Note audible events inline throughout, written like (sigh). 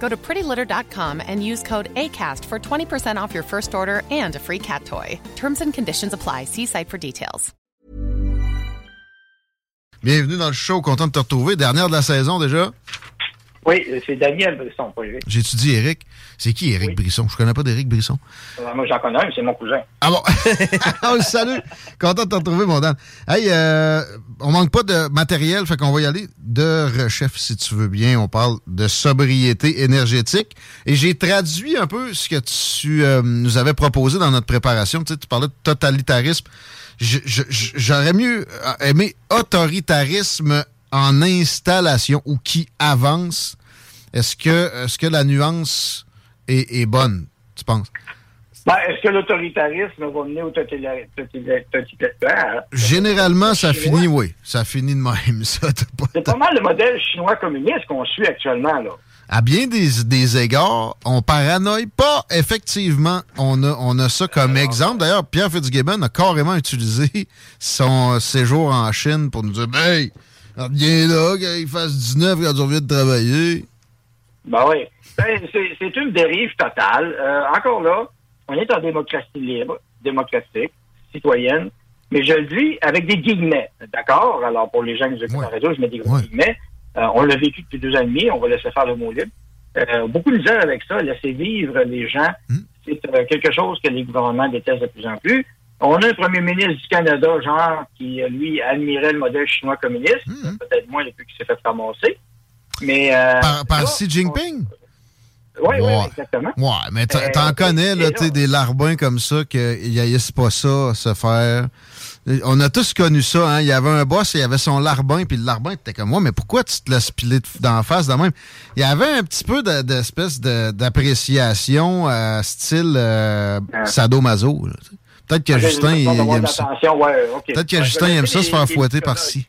Go to prettylitter.com and use code ACAST for 20% off your first order and a free cat toy. Terms and conditions apply. See site for details. Bienvenue dans le show, content de te retrouver. Dernière de la saison déjà. Oui, c'est Daniel Brisson, pas Eric. J'ai étudié Eric. C'est qui Eric Brisson? Je connais pas d'Éric Brisson. Euh, moi, j'en connais un, c'est mon cousin. Ah bon? (laughs) oh, salut! Content de te retrouver, mon Dan. Hey, euh, on manque pas de matériel, fait qu'on va y aller de rechef, si tu veux bien. On parle de sobriété énergétique. Et j'ai traduit un peu ce que tu euh, nous avais proposé dans notre préparation. Tu, sais, tu parlais de totalitarisme. J'aurais mieux aimé autoritarisme en installation ou qui avance. Est-ce que, est que la nuance est, bonne, tu penses? Ben, Est-ce que l'autoritarisme va mener au totalitarisme? Généralement, ça finit, oui. Ça finit de même, ça. C'est pas mal le modèle chinois communiste qu'on suit actuellement, là. À bien des, des égards, on paranoïe pas. Effectivement, on a, on a ça comme exemple. D'ailleurs, Pierre Fitzgibbon a carrément utilisé son séjour en Chine pour nous dire Hey, viens là, qu'il fasse 19 quand tu reviens de travailler. Ben oui. Ben, c'est une dérive totale. Euh, encore là, on est en démocratie libre, démocratique, citoyenne, mais je le dis avec des guillemets, d'accord? Alors, pour les gens qui écoutent la radio, je mets des gros guillemets. Euh, on l'a vécu depuis deux ans et demi, on va laisser faire le mot libre. Euh, beaucoup de misère avec ça, laisser vivre les gens, hmm. c'est quelque chose que les gouvernements détestent de plus en plus. On a un premier ministre du Canada, genre, qui, lui, admirait le modèle chinois communiste, hmm. peut-être moins depuis qu'il s'est fait ramasser. Mais, par, par Xi Jinping? Oui, oui, exactement. Ouais, mais t'en euh, connais, là, tu des larbins comme ça qu'ils haïssent pas ça, se faire. On a tous connu ça, hein. Il y avait un boss, il y avait son larbin, puis le larbin était comme moi, mais pourquoi tu te laisses piler d'en face de même? Il y avait un petit peu d'espèce d'appréciation euh, style euh, sadomaso. Peut-être que Justin, il, aime ça. Peut-être que Justin aime ça se faire fouetter par-ci.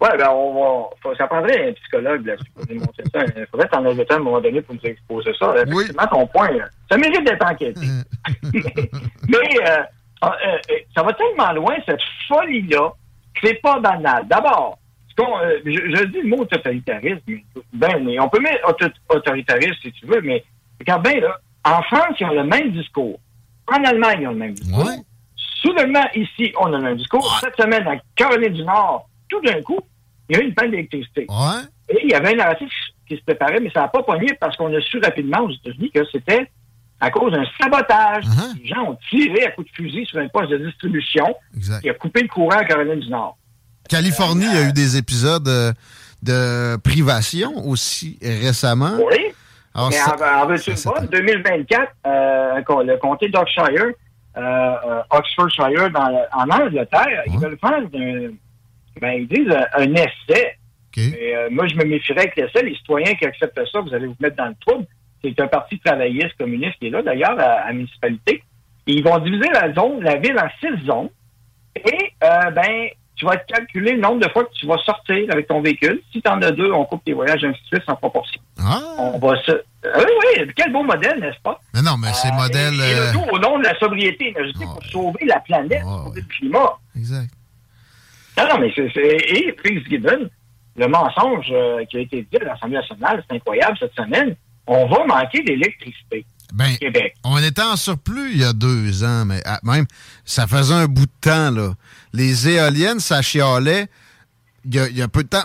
Oui, ben on va. Ça prendrait un psychologue là, pour démontrer ça. Il faudrait t'en inviter à un moment donné pour nous exposer ça. Oui. ton point, ça mérite d'être enquêté. (laughs) Mais euh, euh, euh, ça va tellement loin, cette folie-là, que c'est pas banal. D'abord, je, je, dis le mot totalitarisme, ben, mais on peut mettre autoritarisme si tu veux, mais quand ben là, en France, ils ont le même discours. En Allemagne, ils ont le même discours. Ouais. Soudainement, ici, on a le même discours. Cette semaine, en Caroline du Nord, tout d'un coup, il y a eu une panne d'électricité. Et il y avait un narratif qui se préparait, mais ça n'a pas pogné parce qu'on a su rapidement aux États-Unis que c'était à cause d'un sabotage. Uh-huh. Les gens ont tiré à coups de fusil sur un poste de distribution qui a coupé le courant à Caroline du Nord. Californie a eu des épisodes euh, de privation aussi récemment. Oui. Alors, mais en, en 2024, euh, le comté d'Oxshire, euh, Oxfordshire, en Angleterre, ils veulent faire ben, ils disent euh, un, essai. Euh, moi, je me méfierais avec l'essai. Les citoyens qui acceptent ça, vous allez vous mettre dans le trouble. C'est un parti travailliste communiste qui est là, d'ailleurs, à, la municipalité. ils vont diviser la zone, la ville en six zones. Et, euh, ben, tu vas calculer le nombre de fois que tu vas sortir avec ton véhicule. Si tu en as deux, on coupe tes voyages ainsi de suite en proportion. Ah. On va se... oui, oui, quel beau modèle, n'est-ce pas? Mais non, mais c'est modèle... Et, tout au nom de la sobriété énergétique pour sauver la planète, pour sauver le climat. Exact. Non, non, mais c'est. Et Gibbon, le mensonge euh, qui a été dit à l'Assemblée nationale, c'est incroyable cette semaine. On va manquer d'électricité. Ben, au Québec. On était en surplus il y a deux ans, mais ah, même, ça faisait un bout de temps, là. Les éoliennes, ça chialait il y a, peu de temps.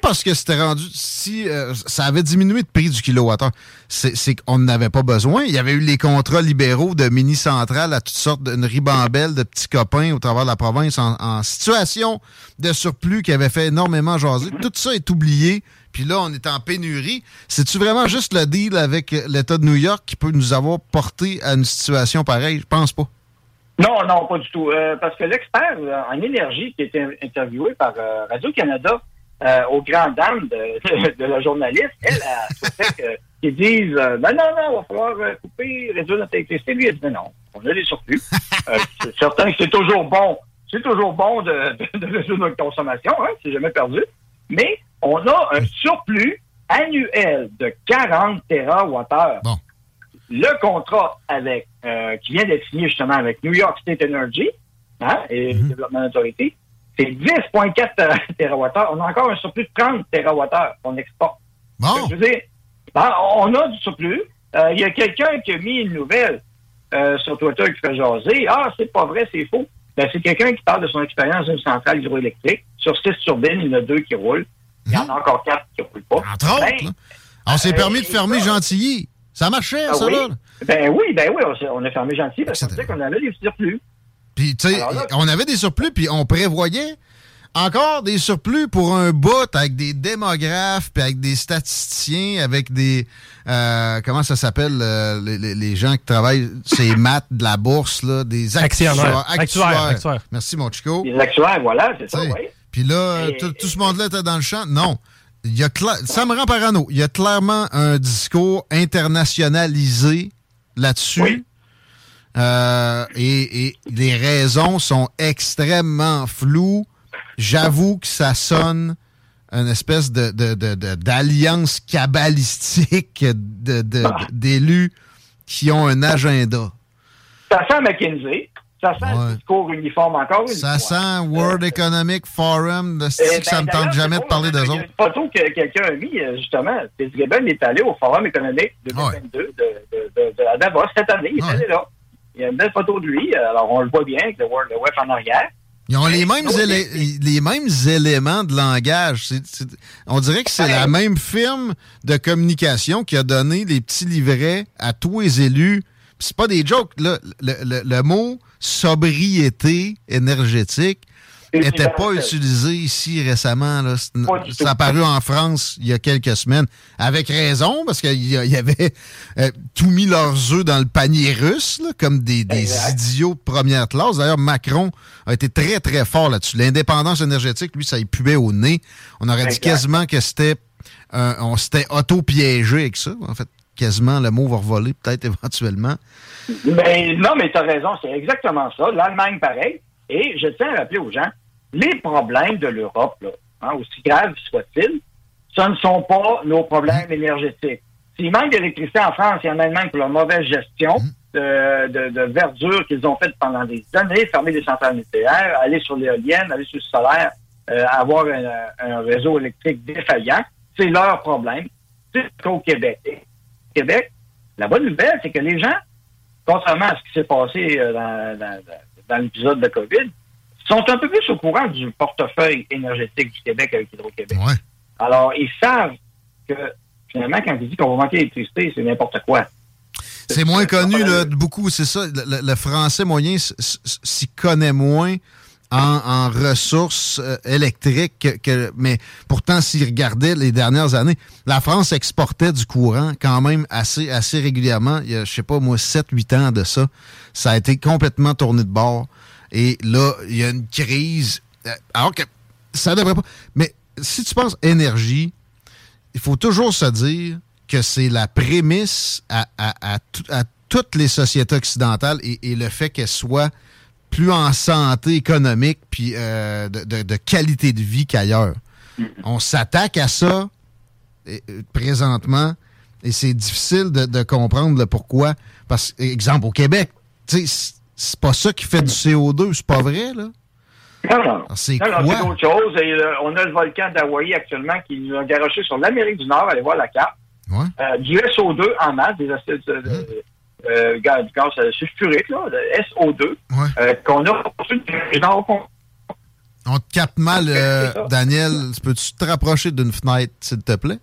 parce que c'était rendu. Si euh, ça avait diminué de prix du kilowattheure, c'est qu'on n'avait pas besoin. Il y avait eu les contrats libéraux de mini-centrales à toutes sortes d'une ribambelle de petits copains au travers de la province en, situation de surplus qui avait fait énormément jaser. Tout ça est oublié. Puis là, on est en pénurie. C'est-tu vraiment juste le deal avec l'État de New York qui peut nous avoir porté à une situation pareille? Je pense pas. Non, non, pas du tout. Euh, parce que l'expert euh, en énergie qui a été interviewé par euh, Radio-Canada au grand dame de, la journaliste, elle a souhaité (laughs) qu'ils disent ben non, non, il va falloir couper, réduire notre électricité. Lui, elle dit non, on a des surplus. (laughs) c'est certain que c'est toujours bon. C'est toujours bon de, de, réduire notre consommation, hein, c'est jamais perdu. Mais on a un surplus annuel de 40 TWh. Bon le contrat avec euh, qui vient d'être signé justement avec New York State Energy hein, et mm Development Authority, c'est 10,4 TWh. On a encore un surplus de 30 TWh qu'on exporte. Bon. Je veux dire, ben, on a du surplus. Euh, il y a quelqu'un qui a mis une nouvelle euh, sur Twitter qui fait jaser. Ah, c'est pas vrai, c'est faux. Ben, c'est quelqu'un qui parle de son expérience d'une centrale hydroélectrique. Sur six turbines, il y en a deux qui roulent. Il y en a mhm. encore quatre qui ne roulent pas. Entre autres, ben, on s'est permis de fermer Gentilly. Ça marchait, ah ça, là? Ben oui, ben oui, on, a fermé gentil parce qu'on avait des surplus. Puis, tu sais, on avait des surplus, puis on prévoyait encore des surplus pour un bout avec des démographes, puis avec des statisticiens, avec des... Euh, comment ça s'appelle, euh, les, gens qui travaillent ces (laughs) maths de la bourse, là, des actuaires. Actuaires. Merci, mon chico. Des actuaires, voilà, c'est ça, oui. Puis là, tout ce monde-là était dans le champ. Non il y a ça me rend parano. Il y a clairement un discours internationalisé là-dessus. Euh, et, les raisons sont extrêmement floues. J'avoue que ça sonne une espèce de, d'alliance cabalistique d'élus qui ont un agenda. Ça sent McKinsey. Ça sent un discours uniforme encore Ça sent World Economic Forum. De eh ça ne me ben, tente jamais de parler d'eux autres. Il y a une photo que quelqu'un a mis, euh, justement. Fitzgibbon est allé au Forum économique 2022 de, de, de, à Davos cette année. Il est allé là. Il y a une belle photo de lui. Alors, on le voit bien avec le World Web en arrière. Ils ont les mêmes, les mêmes éléments de langage. on dirait que c'est la même firme de communication qui a donné les petits livrets à tous les élus. C'est pas des jokes. Là. Le, le mot sobriété énergétique n'était pas utilisé ici récemment. Là. Ça a apparu en France il y a quelques semaines. Avec raison, parce qu'il y, avait euh, tout mis leurs œufs dans le panier russe, comme des, idiots de première classe. D'ailleurs, Macron a été très, très fort là-dessus. L'indépendance énergétique, lui, ça y pubait au nez. On aurait dit quasiment que c'était on s'était auto-piégé avec ça. En fait, quasiment le mot va revoler peut-être (laughs) éventuellement. Mais non, mais tu as raison, c'est exactement ça. L'Allemagne, pareil. Et je tiens à rappeler aux gens, les problèmes de l'Europe, hein, aussi graves soient-ils, ce ne sont pas nos problèmes énergétiques. S'il manque d'électricité en France et en Allemagne pour leur mauvaise gestion de, verdure qu'ils ont faite pendant des années, fermer des centrales nucléaires, aller sur l'éolienne, aller sur le solaire, euh, avoir un, réseau électrique défaillant, c'est leur problème. C'est qu'au Québec. Québec, la bonne nouvelle, c'est que les gens, contrairement à ce qui s'est passé euh, dans, l'épisode de COVID, sont un peu plus au courant du portefeuille énergétique du Québec avec Hydro-Québec. Alors, ils savent que finalement, quand ils disent qu'on va manquer d'électricité, c'est n'importe quoi. C'est moins connu, là, beaucoup, c'est ça. le français moyen s'y connaît moins en, ressources euh, électriques, que, mais pourtant, s'ils regardaient les dernières années, la France exportait du courant quand même assez, assez régulièrement. Il y a, je sais pas, moi, 7-8 ans de ça. Ça a été complètement tourné de bord. Et là, il y a une crise. Euh, alors que ça devrait pas. Mais si tu penses énergie, il faut toujours se dire que c'est la prémisse à, à, toutes les sociétés occidentales et, et le fait qu'elles soient plus en santé économique puis euh, de, qualité de vie qu'ailleurs. Mm-hmm. On s'attaque à ça euh, présentement et c'est difficile de, comprendre le pourquoi. Parce exemple, au Québec, c'est pas ça qui fait du CO2, c'est pas vrai, là? Non. C'est autre chose. Euh, on a le volcan d'Hawaï actuellement qui nous a garoché sur l'Amérique du Nord. Allez voir la carte. du SO2 en masse, des acides, mm euh, gaz, gaz sulfurique, là, le SO2, euh, qu'on a On te capte mal, euh, Daniel. Peux-tu te rapprocher d'une fenêtre, s'il te plaît?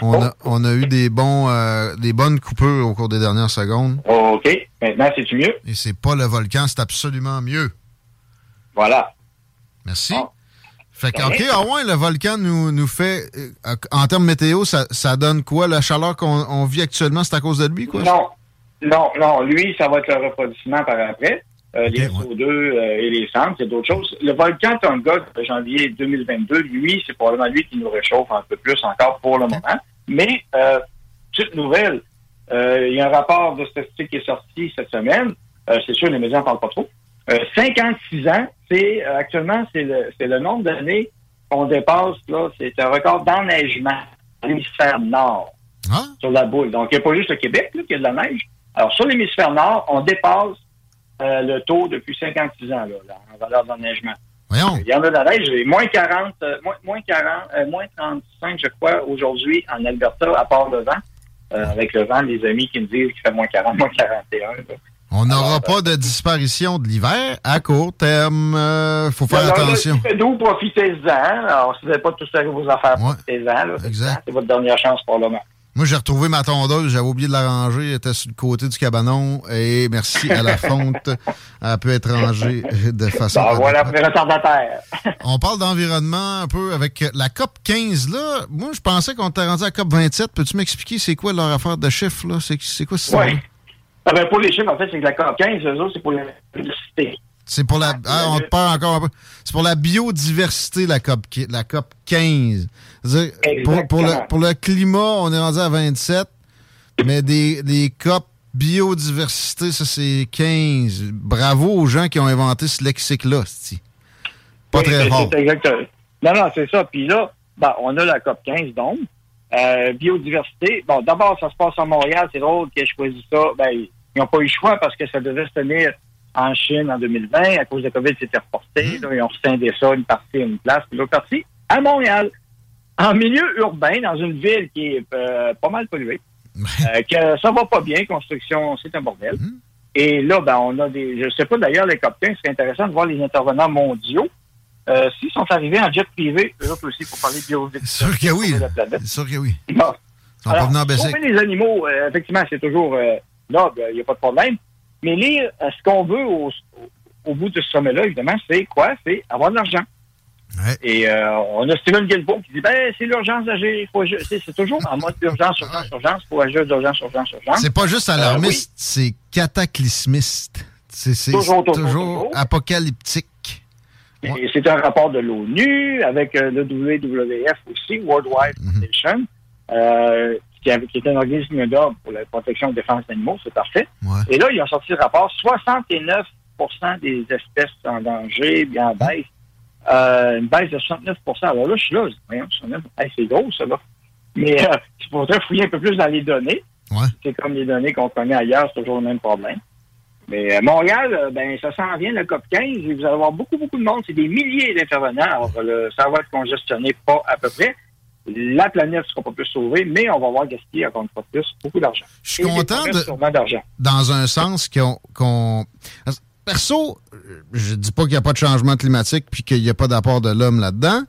On, a, on a eu des bons euh, des bonnes coupures au cours des dernières secondes. OK. Maintenant, c'est-tu mieux? Et c'est pas le volcan, c'est absolument mieux. Voilà. Merci. Fait que, OK, ah ouais, le volcan nous, nous fait, euh, en termes météo, ça, ça donne quoi? La chaleur qu'on vit actuellement, c'est à cause de lui, quoi? Non. Non, non. Lui, ça va être le refroidissement par après. Euh, les SO2 euh, et les cendres, c'est d'autres choses. Le volcan Tonga de janvier 2022, lui, c'est probablement lui qui nous réchauffe un peu plus encore pour le moment. Mais, euh, petite nouvelle, il y a un rapport de statistique qui est sorti cette semaine. c'est sûr, les médias n'en parlent pas trop. 56 ans, c'est actuellement, c'est le, c'est le nombre d'années qu'on dépasse, là, c'est un record d'enneigement dans l'hémisphère nord ah. sur la boule. Donc, il n'y a pas juste le Québec là, qui a de la neige. Alors, sur l'hémisphère nord, on dépasse euh, le taux depuis 56 ans, là, en valeur d'enneigement. Voyons. Il y en a de la neige, moins 40, euh, moins, moins 40, euh, moins 35, je crois, aujourd'hui en Alberta, à part le vent. avec le vent, les amis qui me disent qu'il fait moins 40, moins 41. On n'aura pas de disparition de l'hiver à court terme. Il faut faire attention. Là, d'où profitez-en. Alors, si vous n'avez pas tout ça vos affaires, profitez-en. C'est votre dernière chance pour le moment. Moi, j'ai retrouvé ma tondeuse, j'avais oublié de la ranger, elle était sur le côté du cabanon, et merci à la fonte, elle peut être rangée de façon... Ben, voilà, pour les retardataires. On parle d'environnement un peu avec la COP 15, là. Moi, je pensais qu'on était rendu à COP 27. Peux-tu m'expliquer c'est quoi leur affaire de chiffres, là? C'est quoi ça? Oui. Ah ben, pour les chiffres, en fait, c'est que la COP 15, eux autres, c'est pour l'électricité. C'est pour la. Ah, on te parle encore un peu. C'est pour la biodiversité, la COP, la COP 15. Pour, pour, le, pour le climat, on est rendu à 27, mais des, des COP biodiversité, ça c'est 15. Bravo aux gens qui ont inventé ce lexique-là, Pas très fort. Exactement. Non, non, c'est ça. Puis là, ben, on a la COP 15, donc. Euh, biodiversité. Bon, d'abord, ça se passe à Montréal. C'est drôle qu'ils aient choisi ça. Ben, ils n'ont pas eu le choix parce que ça devait se tenir en Chine en 2020. À cause de la COVID, c'était reporté. Mmh. ils ont scindé ça, une partie à une place, puis l'autre partie à Montréal. En milieu urbain, dans une ville qui est euh, pas mal polluée, euh, que ça va pas bien, construction, c'est un bordel. Mmh. Et là, ben, on a des. Je sais pas d'ailleurs, les copains, c'est intéressant de voir les intervenants mondiaux. Euh, s'ils sont arrivés en jet privé, eux aussi, pour parler de biodiversité. Sûr que oui. Sûr que oui. Bon. Sont les animaux, effectivement, c'est toujours là, ben, il n'y a pas de problème. Mais lire ce qu'on veut au, bout de ce sommet-là, évidemment, c'est quoi? C'est avoir de l'argent. Et euh, on a Steven Guilbeault qui dit ben c'est l'urgence d'agir. C'est toujours en mode urgence, urgence, urgence, pour agir d'urgence, urgence, urgence. C'est pas juste alarmiste, euh, c'est cataclysmiste. C'est toujours, toujours, apocalyptique. C'est un rapport de l'ONU avec le WWF aussi, World Wide mhm. Foundation, qui, était un organisme d'ordre pour la protection et la défense d'animaux, c'est parfait. Et là, ils ont sorti le rapport, 69% des espèces en danger, bien en baisse. Euh, une baisse de 69% Alors là, je suis là, c'est gros, ça, là. Mais euh, il faudrait fouiller un peu plus dans les données. C'est comme les données qu'on connaît ailleurs, c'est toujours le même problème. Mais euh, Montréal, euh, ben ça s'en vient, le COP 15, et vous allez avoir beaucoup, beaucoup de monde. C'est des milliers d'intervenants. Alors, ça va être congestionné pas à peu près la planète ne sera pas plus sauvée, mais on va avoir gaspillé encore une fois plus beaucoup d'argent. Je suis content de, dans un sens qu'on... Perso, je dis pas qu'il n'y a pas de changement climatique puis qu'il n'y a pas d'apport de l'homme là-dedans.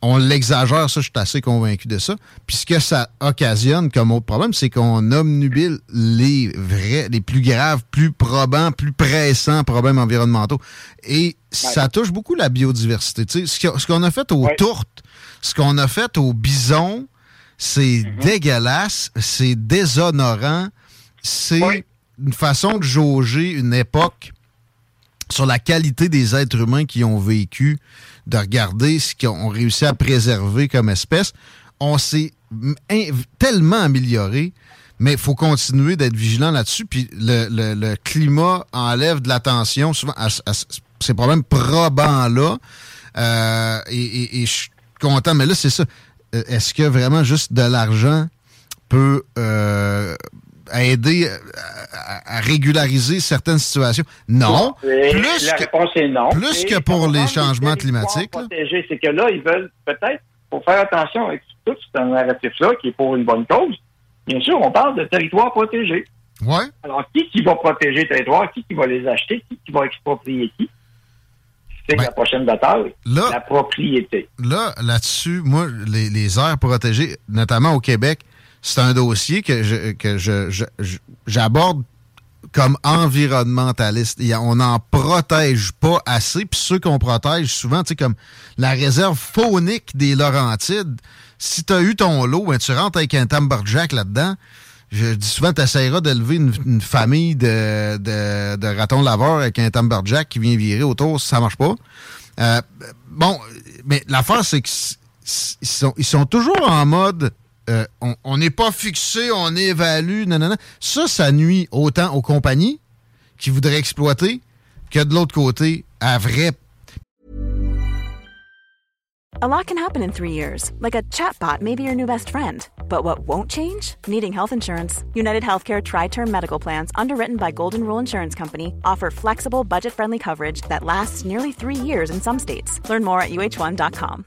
On l'exagère, ça, je suis assez convaincu de ça. Puis ce que ça occasionne comme autre problème, c'est qu'on obnubile les vrais, les plus graves, plus probants, plus pressants problèmes environnementaux. Et ça touche beaucoup la biodiversité. Tu sais, ce qu'on a fait aux tourtes, ce qu'on a fait au bison, c'est mhm. dégueulasse, c'est déshonorant, c'est une façon de jauger une époque sur la qualité des êtres humains qui ont vécu, de regarder ce qu'ils ont réussi à préserver comme espèce. On s'est tellement amélioré, mais il faut continuer d'être vigilant là-dessus. Puis le, climat enlève de l'attention souvent à, ces problèmes probants-là. Euh, et, je content. Mais là, c'est ça. Euh, est-ce que vraiment juste de l'argent peut euh, aider à, régulariser certaines situations? Non. plus la que, réponse est non. Plus que pour les changements climatiques. C'est que là, ils veulent peut-être, pour faire attention avec tout ce narratif-là, qui est pour une bonne cause, bien sûr, on parle de territoire protégé. Ouais. Alors, qui qui va protéger les territoires? Qui qui va les acheter? Qui qui va exproprier qui? c'est ben, la prochaine bataille, la propriété. Là, là-dessus, moi, les, les, aires protégées, notamment au Québec, c'est un dossier que je, que je, j'aborde comme environnementaliste. on n'en protège pas assez. Puis ceux qu'on protège souvent, tu sais, comme la réserve faunique des Laurentides, si tu as eu ton lot, ben, tu rentres avec un Tamberjack là-dedans. Je dis souvent, tu essaieras d'élever une, famille de, de, ratons laveurs avec un Tamberjack qui vient virer autour, ça marche pas. Euh, bon, mais l'affaire, c'est qu'ils sont, ils sont toujours en mode euh, on n'est pas fixé, on évalue, non. Ça, ça nuit autant aux compagnies qui voudraient exploiter que de l'autre côté, à vrai. A lot can happen in three years, like a chatbot may be your new best friend. But what won't change? Needing health insurance. United Healthcare Tri Term Medical Plans, underwritten by Golden Rule Insurance Company, offer flexible, budget friendly coverage that lasts nearly three years in some states. Learn more at uh1.com.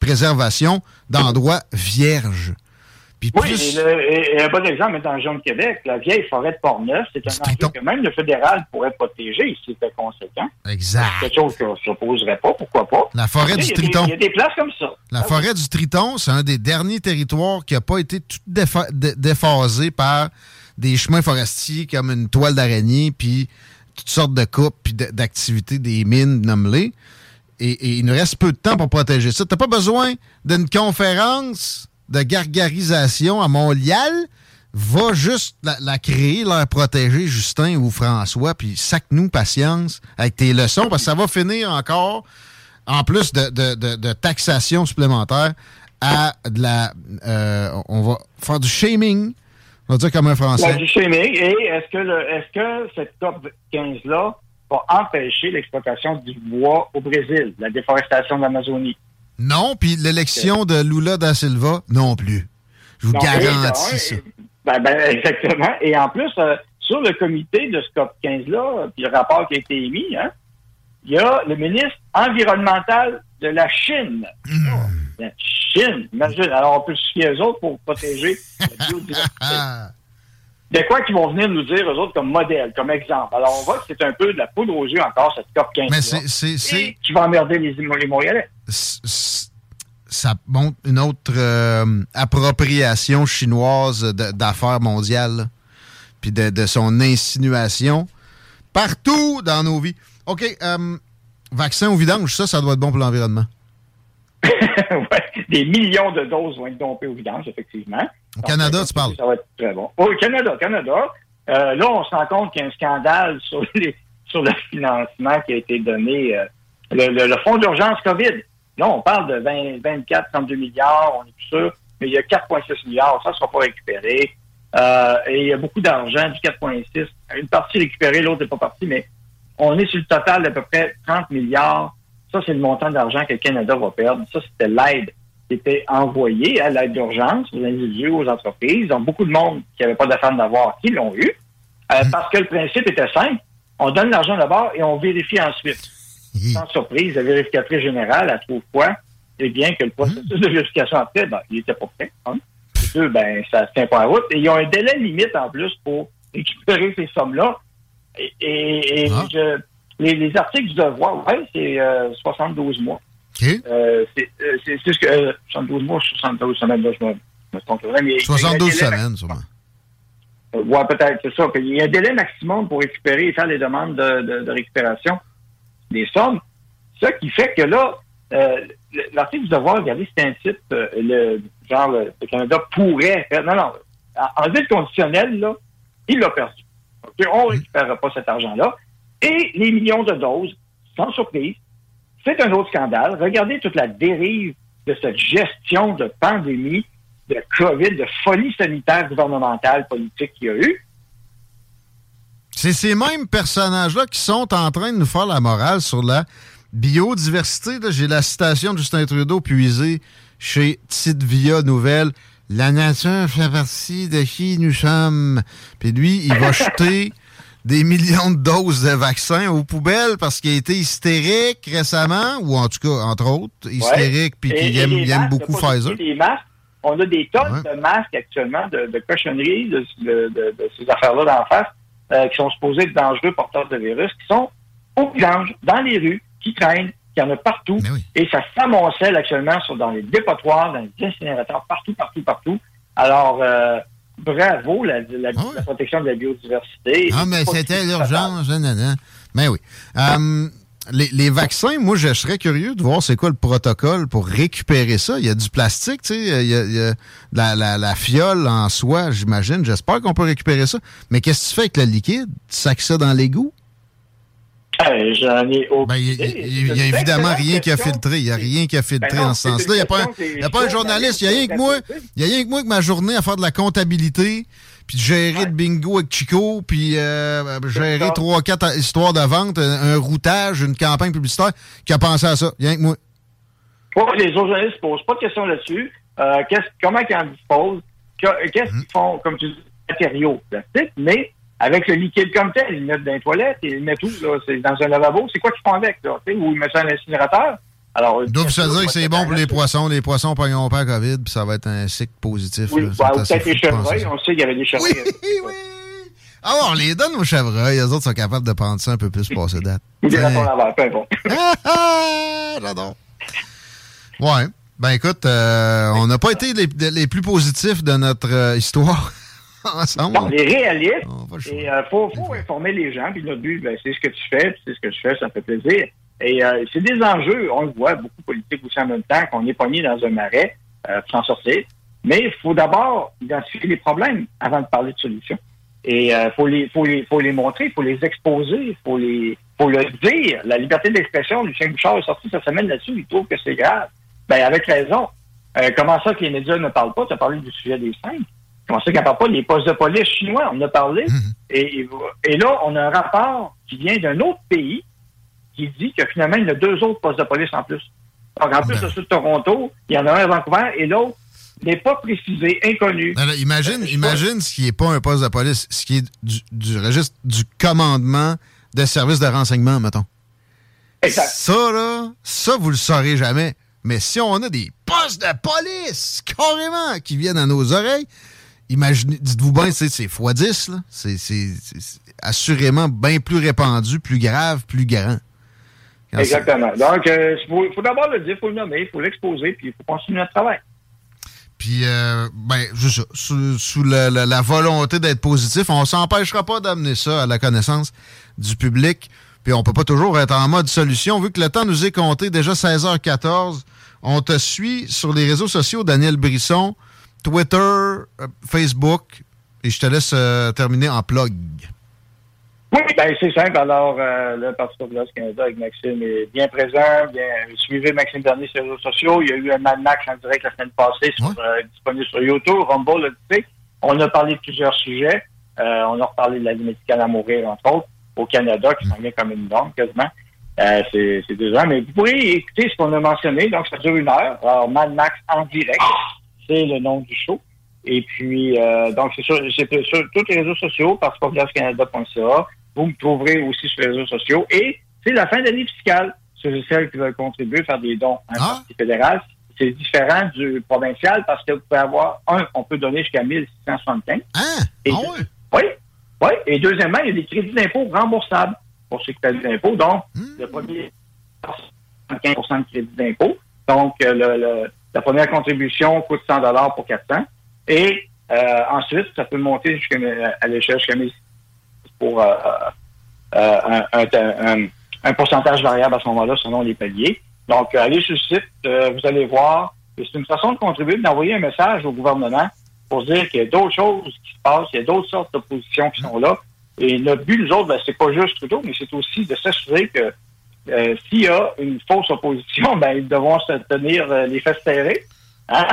Préservation d'endroits vierges. oui, et, un bon exemple est dans la région de Québec, la vieille forêt de Portneuf, c'est un endroit que même le fédéral pourrait protéger si c'était conséquent. Exact. quelque chose qu'on ne s'opposerait pas, pourquoi pas. La forêt du Triton. Il y a des places comme ça. La ah forêt du Triton, c'est un des derniers territoires qui n'a pas été tout déphasé par des chemins forestiers comme une toile d'araignée, puis toutes sortes de coupes, puis d'activités des mines, nommées et, il nous reste peu de temps pour protéger ça. T'as pas besoin d'une conférence de gargarisation à Montréal. Va juste la, créer, la protéger, Justin ou François, puis sac-nous patience avec tes leçons, parce que ça va finir encore, en plus de, taxation supplémentaire, à de la... Euh, on va faire du shaming, on va dire comme un Français. du shaming, et est-ce que, est-ce que cette COP 15-là va empêcher l'exploitation du bois au Brésil, la déforestation de l'Amazonie. Non, puis l'élection de Lula da Silva non plus. Je vous garantis ça. Ben, ben, (laughs) exactement. Et en plus, euh, sur le comité de ce COP15-là, puis le rapport qui a été émis, hein, il y a le ministre environnemental de la Chine. Hmm. La Chine, imagine. Alors, on peut se fier aux autres pour protéger la (laughs) biodiversité. (laughs) de quoi qu'ils vont venir nous dire, eux autres, comme modèle, comme exemple? Alors, on voit que c'est un peu de la poudre aux yeux encore, cette COP 15 Mais c'est... Qui va emmerder les, les Montréalais. Ça montre une autre euh, appropriation chinoise d'affaires mondiales, puis de, son insinuation partout dans nos vies. OK, euh, vaccin au vidange, ça, ça doit être bon pour l'environnement. (laughs) ouais, des millions de doses vont être dompées au vidange, effectivement. Au Canada, tu parles? Ça va être très bon. au Canada, Canada. Euh, là, on se rend compte qu'il y a un scandale (laughs) sur, les, sur le financement qui a été donné, euh, le, fonds d'urgence COVID. Là, on parle de 20, 24, 32 milliards, on est plus sûr, mais il y a 4,6 milliards, ça ne sera pas récupéré. Euh, et il y a beaucoup d'argent, du 4,6. Une partie récupérée, l'autre n'est pas partie, mais on est sur le total d'à peu près 30 milliards. Ça, c'est le montant d'argent que le Canada va perdre. Ça, c'était l'aide qui était envoyé à l'aide d'urgence aux individus, aux entreprises. Donc, beaucoup de monde qui n'avait pas d'affaires d'avoir qui l'ont eu. Euh, mhm. Parce que le principe était simple. On donne l'argent d'abord et on vérifie ensuite. Sans surprise, la vérificatrice générale, elle trouve quoi? Eh bien, que le processus de vérification après, ben, il n'était pas prêt. Hein? Et ben, ça se tient pas en route. Et ils ont un délai limite en plus pour récupérer ces sommes-là. Et, ah. les, articles du devoir, ouais, c'est 72 euh, mois. Euh, c'est ce que 72 mois, 72 semaines, là, je me, me 72 semaines, sûrement. Euh, ouais, peut-être, c'est ça. Il y a un délai maximum pour récupérer et faire les demandes de, récupération des sommes. Ce qui fait que là, euh, l'article du devoir, regardez, c'est un type, euh, le, genre, le, Canada pourrait faire. Non, non. En, vide conditionnel, là, il l'a perdu. On ne récupérera pas cet argent-là. Et les millions de doses, sans surprise, c'est un autre scandale. Regardez toute la dérive de cette gestion de pandémie, de COVID, de folie sanitaire gouvernementale, politique qu'il y a eu. C'est ces mêmes personnages-là qui sont en train de nous faire la morale sur la biodiversité. J'ai la citation de Justin Trudeau puisée chez Tite Via Nouvelle. La nature fait partie de qui nous sommes. Puis lui, il va (laughs) jeter des millions de doses de vaccins aux poubelles parce qu'il a été hystérique récemment, ou en tout cas, entre autres, hystérique, puis qu'il aime, beaucoup Pfizer. On a des tonnes de masques actuellement, de, de cochonneries, de, ces affaires-là d'en face, euh, qui sont supposés être dangereux porteurs de virus, qui sont au vidange, dans les rues, qui traînent, qui en a partout. Et ça s'amoncelle actuellement sur, dans les dépotoirs, dans les incinérateurs, partout, partout, partout. Alors, euh, bravo, la, la, ah protection de la biodiversité. Ah, mais c'était l'urgence. Mais oui. Euh, les, vaccins, moi, je serais curieux de voir c'est quoi le protocole pour récupérer ça. Il y a du plastique, tu sais, il y a, la, la, fiole en soi, j'imagine. J'espère qu'on peut récupérer ça. Mais qu'est-ce que tu fais avec le liquide? Tu sacs ça dans l'égout? J'en ai ben, Il n'y a, évidemment rien qui a filtré. Il n'y a rien qui a filtré ben en ce sens-là. Il n'y a pas un, a pas un journaliste. Il n'y a rien que moi. Il a rien que moi que ma journée à faire de la comptabilité, puis de gérer le bingo avec Chico, puis euh, gérer trois, quatre histoires de vente, un, routage, une campagne publicitaire, qui a pensé à ça? Il n'y a rien que moi. les autres journalistes ne posent pas de questions là-dessus. Euh, comment ils en disposent? Qu'est-ce qu'ils font, comme tu dis, matériaux plastiques, mais avec le liquide comme tel, ils le mettent dans les toilettes, ils le mettent où, là? C'est dans un lavabo. C'est quoi qu'ils font avec, là? Ou ils mettent ça dans l'incinérateur? Alors, D'où se dire que c'est bon pour les poissons. Les poissons pogneront pas COVID, puis ça va être un cycle positif. Oui, bah, ou peut-être les chevreuils. On sait qu'il y avait des chevreuils. (laughs) Oui, oui. Ah, on les donne aux chevreuils. Eux autres sont capables de prendre ça un peu plus passer date. Ou des ratons laveurs, peu importe. (laughs) J'adore. Ouais. Ben écoute, euh, on n'a pas été les, les, plus positifs de notre euh, histoire. Ensemble. on est réaliste. Il et euh, faut, faut informer les gens. Puis notre but, ben, c'est ce que tu fais, c'est ce que je fais, ça me fait plaisir. Et euh, c'est des enjeux, on le voit, beaucoup politiques aussi en même temps, qu'on est pogné dans un marais euh, pour s'en sortir. Mais il faut d'abord identifier les problèmes avant de parler de solutions. Et il faut les, faut les, faut les montrer, il faut les exposer, il faut les, faut le dire. La liberté d'expression, Lucien Bouchard est sorti cette semaine là-dessus, il trouve que c'est grave. Ben avec raison. comment ça que les médias ne parlent pas? Tu as parlé du sujet des cinq. Comment ça qu'on parle pas? Les postes de police chinois, on en a parlé. Mhm. et, et, là, on a un rapport qui vient d'un autre pays qui dit que finalement, il y a deux autres postes de police en plus. Donc, en plus, ben. de Toronto, il y en a un à Vancouver et l'autre n'est pas précisé, inconnu. imagine, euh, imagine ce qui n'est pas un poste de police, ce qui est du, registre du commandement de services de renseignement, mettons. Exact. Ça, là, ça, vous le saurez jamais. Mais si on a des postes de police, carrément, qui viennent à nos oreilles, imaginez, dites-vous bien, c'est x10, là. C'est assurément bien plus répandu, plus grave, plus grand. Exactement. Donc, euh, il faut, d'abord le dire, il faut le nommer, il faut l'exposer, puis il faut continuer notre travail. Puis, euh, ben, juste ça, sous, la, volonté d'être positif, on s'empêchera pas d'amener ça à la connaissance du public. Puis, on peut pas toujours être en mode solution. Vu que le temps nous est compté, déjà 16h14, on te suit sur les réseaux sociaux, Daniel Brisson, Twitter, euh, Facebook, et je te laisse terminer en plug. Oui, ben c'est simple. Alors, euh, le Parti populaire Canada avec Maxime est bien présent. Bien, suivez Maxime Bernier sur les réseaux sociaux. Il y a eu un Mad Max en direct la semaine passée, sur, euh, disponible sur YouTube, Rumble, le sais. On a parlé de plusieurs sujets. Euh, on a reparlé de la vie médicale à mourir, entre autres, au Canada, qui s'en vient comme une norme, quasiment. Euh, c'est deux ans. Mais vous pourrez écouter ce qu'on a mentionné. Donc, ça dure une heure. Alors, Mad Max en direct, c'est le nom du show. Et puis, euh, donc, c'est sur, sur, tous les réseaux sociaux, Canada.ca. Vous me trouverez aussi sur les réseaux sociaux. Et c'est la fin d'année fiscale. Ceux et celles qui veulent contribuer, faire des dons à un ah. parti fédéral, c'est différent du provincial parce que vous pouvez avoir, un, on peut donner jusqu'à 1675. Ah, et ah oui. Oui, Et deuxièmement, il y a des crédits d'impôt remboursables pour ceux qui payent des impôts. Donc, hmm. le premier, 15% de crédit d'impôt. Donc, euh, le, la première contribution coûte 100 pour 400. Et euh, ensuite, ça peut monter jusqu'à, à l'échelle jusqu'à 1000 pour euh, euh, un, un, pourcentage variable à ce moment-là selon les paliers. Donc, allez sur le site, vous allez voir. C'est une façon de contribuer, d'envoyer un message au gouvernement pour dire qu'il y a d'autres choses qui se passent, il y a d'autres sortes d'oppositions qui sont là. Et le but, nous autres, ben, c'est pas juste Trudeau, mais c'est aussi de s'assurer que s'il y a une fausse opposition, (laughs) ben, ils devront se tenir les fesses serrées hein?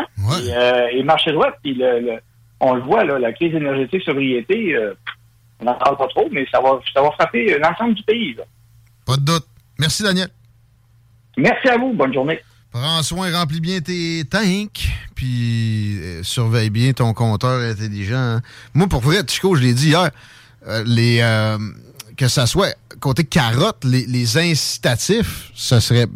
et, marcher droit. Puis le, on le voit, là, la crise énergétique sobriété, on n'en parle pas trop, mais ça va, ça va frapper l'ensemble du pays. Pas de doute. Merci, Daniel. Merci à vous. Bonne journée. Prends soin, remplis bien tes tanks, puis euh, surveille bien ton compteur intelligent. Hein. Moi, pour vrai, Chico, je l'ai dit hier, euh, les, euh, que ça soit côté carotte, les, incitatifs, ce serait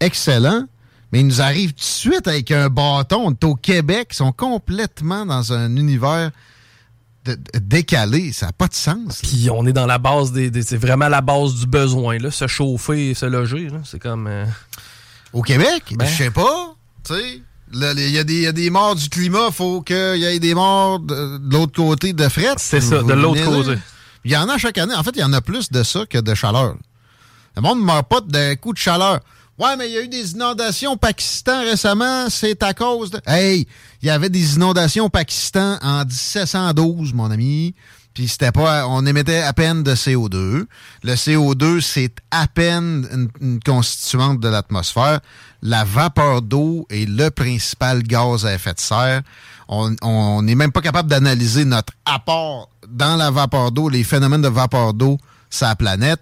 excellent, mais ils nous arrivent tout de suite avec un bâton. On est au Québec, ils sont complètement dans un univers décalé. Ça n'a pas de sens. Puis on est dans la base des. c'est vraiment la base du besoin, là, se chauffer et se loger. C'est comme. Au Québec? Ben. Je sais pas. Tu sais, il y, a des morts du climat, faut qu'il y ait des morts de, l'autre côté de fret. C'est ça, de l'autre côté. Il y en a chaque année. En fait, il y en a plus de ça que de chaleur. Le monde ne meurt pas d'un coup de chaleur. Ouais, mais il y a eu des inondations au Pakistan récemment, c'est à cause de. Hey, il y avait des inondations au Pakistan en 1712, mon ami. Puis c'était pas, on émettait à peine de CO2. Le CO2, c'est à peine une, constituante de l'atmosphère. La vapeur d'eau est le principal gaz à effet de serre. On n'est même pas capable d'analyser notre apport dans la vapeur d'eau, les phénomènes de vapeur d'eau sur la planète.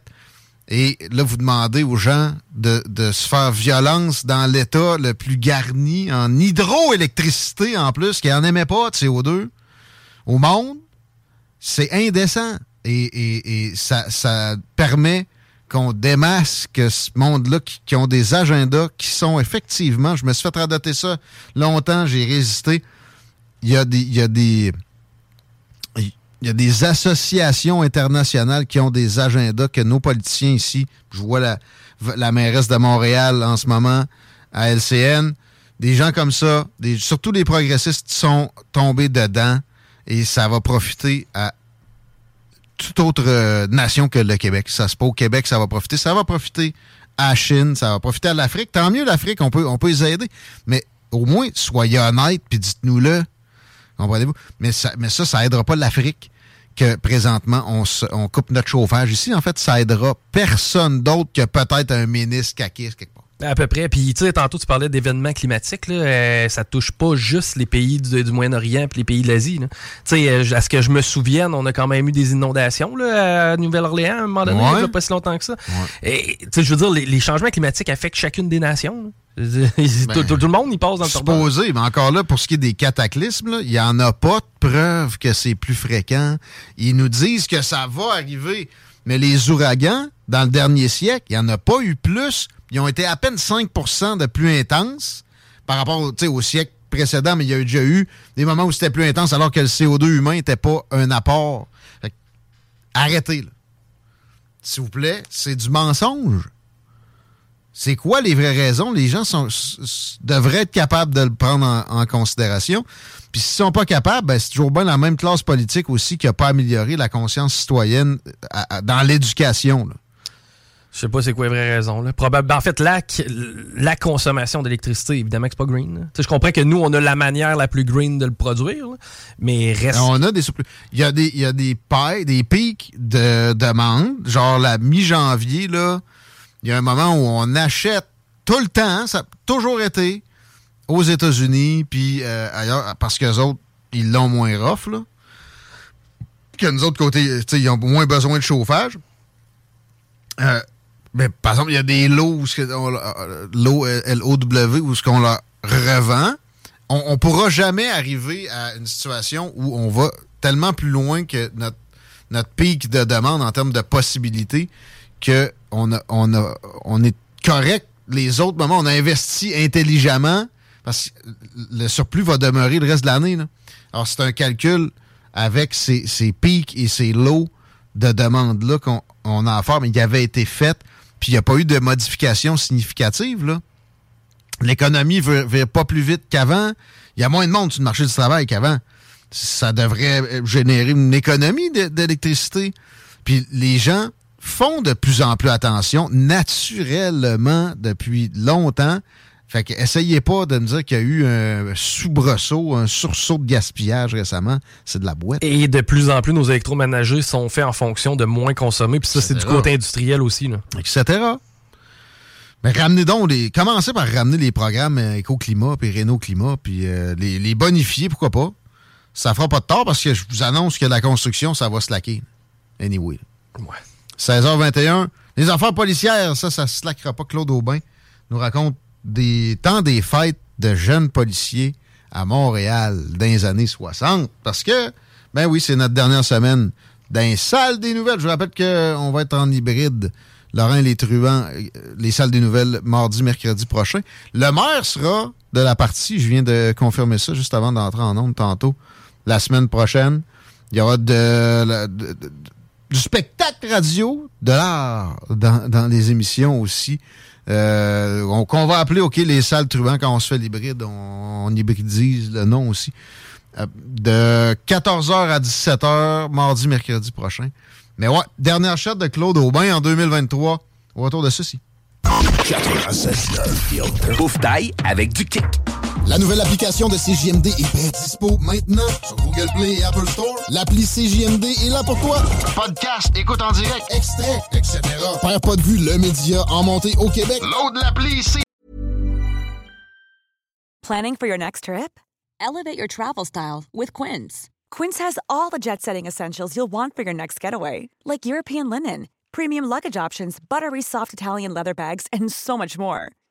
Et là, vous demandez aux gens de, de se faire violence dans l'État le plus garni en hydroélectricité en plus, qui n'en émet pas de CO2 au monde c'est indécent. Et, ça, permet qu'on démasque ce monde-là qui, ont des agendas qui sont effectivement, je me suis fait radoter ça longtemps, j'ai résisté. Il y a des. Il y a des il y a des associations internationales qui ont des agendas que nos politiciens ici, je vois la, la mairesse de Montréal en ce moment à LCN, des gens comme ça, surtout les progressistes sont tombés dedans et ça va profiter à toute autre euh, nation que le Québec. Ça se pas au Québec, ça va profiter. Ça va profiter à la Chine, ça va profiter à l'Afrique. Tant mieux l'Afrique, on peut, on peut les aider. Mais au moins, soyez honnêtes, puis dites-nous-le. Comprenez-vous? Mais ça, mais ça, ça aidera pas l'Afrique que présentement, on, on coupe notre chauffage ici. En fait, ça aidera personne d'autre que peut-être un ministre caquiste quelque part. À peu près. Puis, tu sais, tantôt, tu parlais d'événements climatiques. Là. Euh, ça touche pas juste les pays du, Moyen-Orient et les pays de l'Asie. Tu sais, euh, à ce que je me souvienne, on a quand même eu des inondations là, à Nouvelle-Orléans à un moment donné, pas si longtemps que ça. Et, tu sais, je veux dire, les, changements climatiques affectent chacune des nations. (laughs) Ben, tout, le monde y passe dans le Supposé, mais encore là, pour ce qui est des cataclysmes, il n'y en a pas de preuve que c'est plus fréquent. Ils nous disent que ça va arriver. Mais les ouragans, dans le dernier siècle, il n'y en a pas eu plus ils ont été à peine 5% de plus intenses par rapport au siècle précédent, mais il y a déjà eu des moments où c'était plus intense alors que le CO2 humain n'était pas un apport. arrêtez, S'il vous plaît, c'est du mensonge. C'est quoi les vraies raisons? Les gens sont, devraient être capables de le prendre en, considération. Puis s'ils sont pas capables, ben, c'est toujours bien la même classe politique aussi qui n'a pas amélioré la conscience citoyenne dans l'éducation. Je sais pas c'est quoi les vraies raisons. Là. Ben, en fait, la, la consommation d'électricité, évidemment que c'est pas green. Je comprends que nous, on a la manière la plus green de le produire, mais reste... On a des Il y a des, il y a des pailles, des pics de demande. Genre la mi-janvier, là, il y a un moment où on achète tout le temps, ça a toujours été, aux États-Unis, puis euh, ailleurs, parce qu'eux autres, ils l'ont moins rough, là. Que nous autres, côté, ils ont moins besoin de chauffage. Euh, mais par exemple, il y a des lots, l'eau L-O-W, où ce qu'on la revend. On ne pourra jamais arriver à une situation où on va tellement plus loin que notre, notre pic de demande en termes de possibilités que on, a, on, a, on est correct. Les autres moments, on a investi intelligemment parce que le surplus va demeurer le reste de l'année. Alors, c'est un calcul avec ces, ces pics et ces lots de demande-là qu'on a à faire, mais qui avait été fait puis il n'y a pas eu de modification significative, là. L'économie ne va pas plus vite qu'avant. Il y a moins de monde sur le marché du travail qu'avant. Ça devrait générer une économie d'électricité. Puis les gens font de plus en plus attention, naturellement, depuis longtemps, fait que essayez pas de me dire qu'il y a eu un soubresaut, un sursaut de gaspillage récemment. C'est de la boîte. Et de plus en plus, nos électroménagers sont faits en fonction de moins consommer. Puis ça, c'est du côté industriel aussi. Là. Etc. Mais ramenez donc les. Commencez par ramener les programmes euh, Éco-Climat puis Renault Climat, puis euh, les, les, bonifier, pourquoi pas. Ça fera pas de tort parce que je vous annonce que la construction, ça va se laquer. Anyway. 16h21. Les affaires policières, ça, ça se slackera pas. Claude Aubin nous raconte des temps des fêtes de jeunes policiers à Montréal dans les années 60. Parce que, ben oui, c'est notre dernière semaine dans salle des nouvelles. Je vous rappelle qu'on va être en hybride. Laurent Les Truands, euh, les salles des nouvelles, mardi, mercredi prochain. Le maire sera de la partie, je viens de confirmer ça juste avant d'entrer en onde tantôt, la semaine prochaine. Il y aura de, du spectacle radio, de l'art dans, les émissions aussi. Euh, qu'on va appeler, OK, les salles Truands, quand on se fait l'hybride, on, on hybridise le nom aussi. Euh, de 14h à 17h, mardi, mercredi prochain. Mais ouais, dernière shot de Claude Aubin en 2023. Au retour de ceci. Bouffe d'ail avec du kick. La nouvelle application de CJMD est bien dispo maintenant sur Google Play et Apple Store. L'appli CJMD est là pour toi. Podcast, écoute en direct, extrait, etc. Père pas de vue, le média en montée au Québec. Load l'appli ici. Planning for your next trip? Elevate your travel style with Quince. Quince has all the jet-setting essentials you'll want for your next getaway, like European linen, premium luggage options, buttery soft Italian leather bags, and so much more.